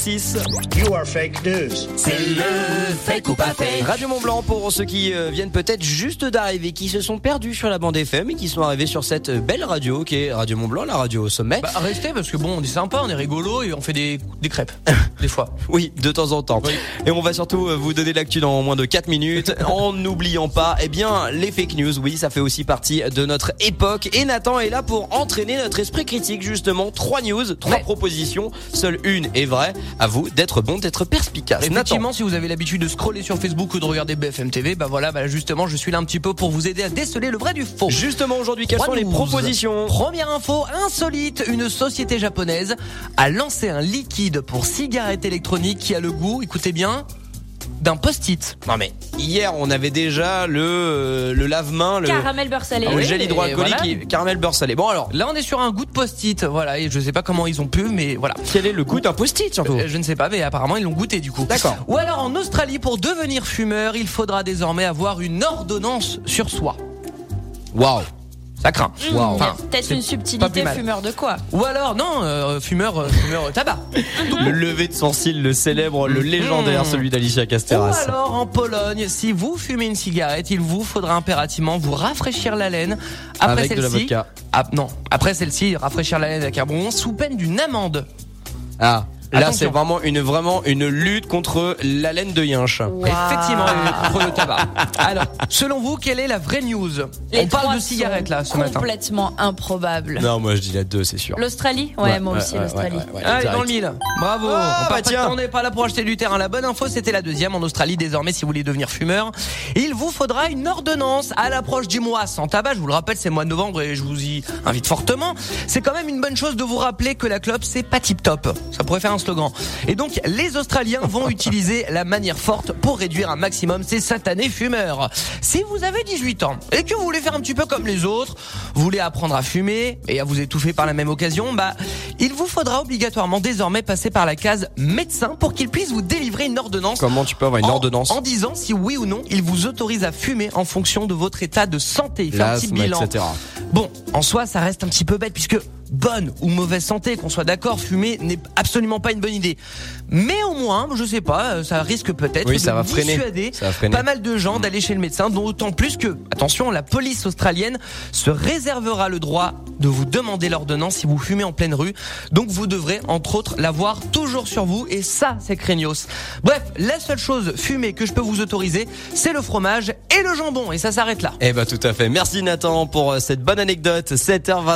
6. You are fake news. C'est le fake ou pas fake. Radio Mont Blanc pour ceux qui euh, viennent peut-être juste d'arriver, qui se sont perdus sur la bande FM et qui sont arrivés sur cette belle radio qui est Radio Mont Blanc, la radio au sommet. Bah, restez parce que bon, on est sympa, on est rigolo et on fait des, des crêpes. des fois. Oui, de temps en temps. Oui. Et on va surtout euh, vous donner l'actu dans moins de 4 minutes en n'oubliant pas, eh bien, les fake news. Oui, ça fait aussi partie de notre époque. Et Nathan est là pour entraîner notre esprit critique, justement. Trois news, trois Ouais. propositions. Seule une est vraie. À vous d'être bon, d'être perspicace. Effectivement, si vous avez l'habitude de scroller sur Facebook ou de regarder BFM TV, bah voilà, bah justement, je suis là un petit peu pour vous aider à déceler le vrai du faux. Nathan. Justement, aujourd'hui, quelles sont les propositions Première info insolite, une société japonaise a lancé un liquide pour cigarettes électroniques qui a le goût, écoutez bien, d'un post-it. Non mais, hier, on avait déjà le, euh, le lave-main, le, Caramel beurre salé. le oui, gel hydroalcoolique voilà. et caramel beurre salé. Bon alors, Là, on est sur un goût de post-it, voilà, et je sais pas comment ils ont pu, mais voilà. quel est le goût d'un post-it surtout Euh, Je ne sais pas, mais apparemment ils l'ont goûté du coup. D'accord. Ou alors en Australie, pour devenir fumeur, il faudra désormais avoir une ordonnance sur soi. Waouh Ça craint. Mmh, Enfin, Peut-être une subtilité fumeur de quoi Ou alors non, euh, fumeur, euh, fumeur tabac. Le lever de sourcil, le célèbre, le légendaire, celui d'Alicia Ou Casteras. alors en Pologne, si vous fumez une cigarette, il vous faudra impérativement vous rafraîchir la laine après Avec de la celle-ci. vodka. Ah, non, après celle-ci, rafraîchir la laine avec un bonbon sous peine d'une amende. Ah, là c'est vraiment une vraiment une lutte contre la laine de yinche. Effectivement, euh, contre le tabac. Alors, selon vous, quelle est la vraie news? Les On parle de cigarettes là ce matin. Complètement improbable. Non, moi je dis la 2, c'est sûr. L'Australie? Ouais, moi aussi, l'Australie. Allez, dans le mille. Bravo. Ah, on bah tiens. on n'est pas là pour acheter du terrain. La bonne info, c'était la deuxième en Australie. Désormais, si vous voulez devenir fumeur, il vous faudra une ordonnance à l'approche du mois sans tabac. Je vous le rappelle, c'est le mois de novembre et je vous y invite fortement. C'est quand même une bonne chose de vous rappeler que la clope, c'est pas tip top. Ça pourrait faire un Et donc, les Australiens vont utiliser la manière forte pour réduire un maximum ces satanés fumeurs. Si vous avez 18 ans et que vous voulez faire un petit peu comme les autres, vous voulez apprendre à fumer et à vous étouffer par la même occasion, bah, il vous faudra obligatoirement désormais passer par la case médecin pour qu'il puisse vous délivrer une ordonnance. Comment tu peux avoir une en- ordonnance En disant si oui ou non il vous autorise à fumer en fonction de votre état de santé. Il fait un petit bilan. etc. Bon, en soi, ça reste un petit peu bête puisque bonne ou mauvaise santé, qu'on soit d'accord, fumer n'est absolument pas une bonne idée. Mais au moins, je sais pas, euh, ça risque peut-être Oui, de ça va dissuader Ça va pas mal de gens d'aller chez le médecin, d'autant plus que, attention, la police australienne se réservera le droit de vous demander l'ordonnance si vous fumez en pleine rue. Donc vous devrez, entre autres, l'avoir toujours sur vous et ça, c'est craignos. Bref, la seule chose fumée que je peux vous autoriser, c'est le fromage et le jambon et ça s'arrête là. Eh bah tout à fait. Merci Nathan pour euh, cette bonne anecdote. 7h20.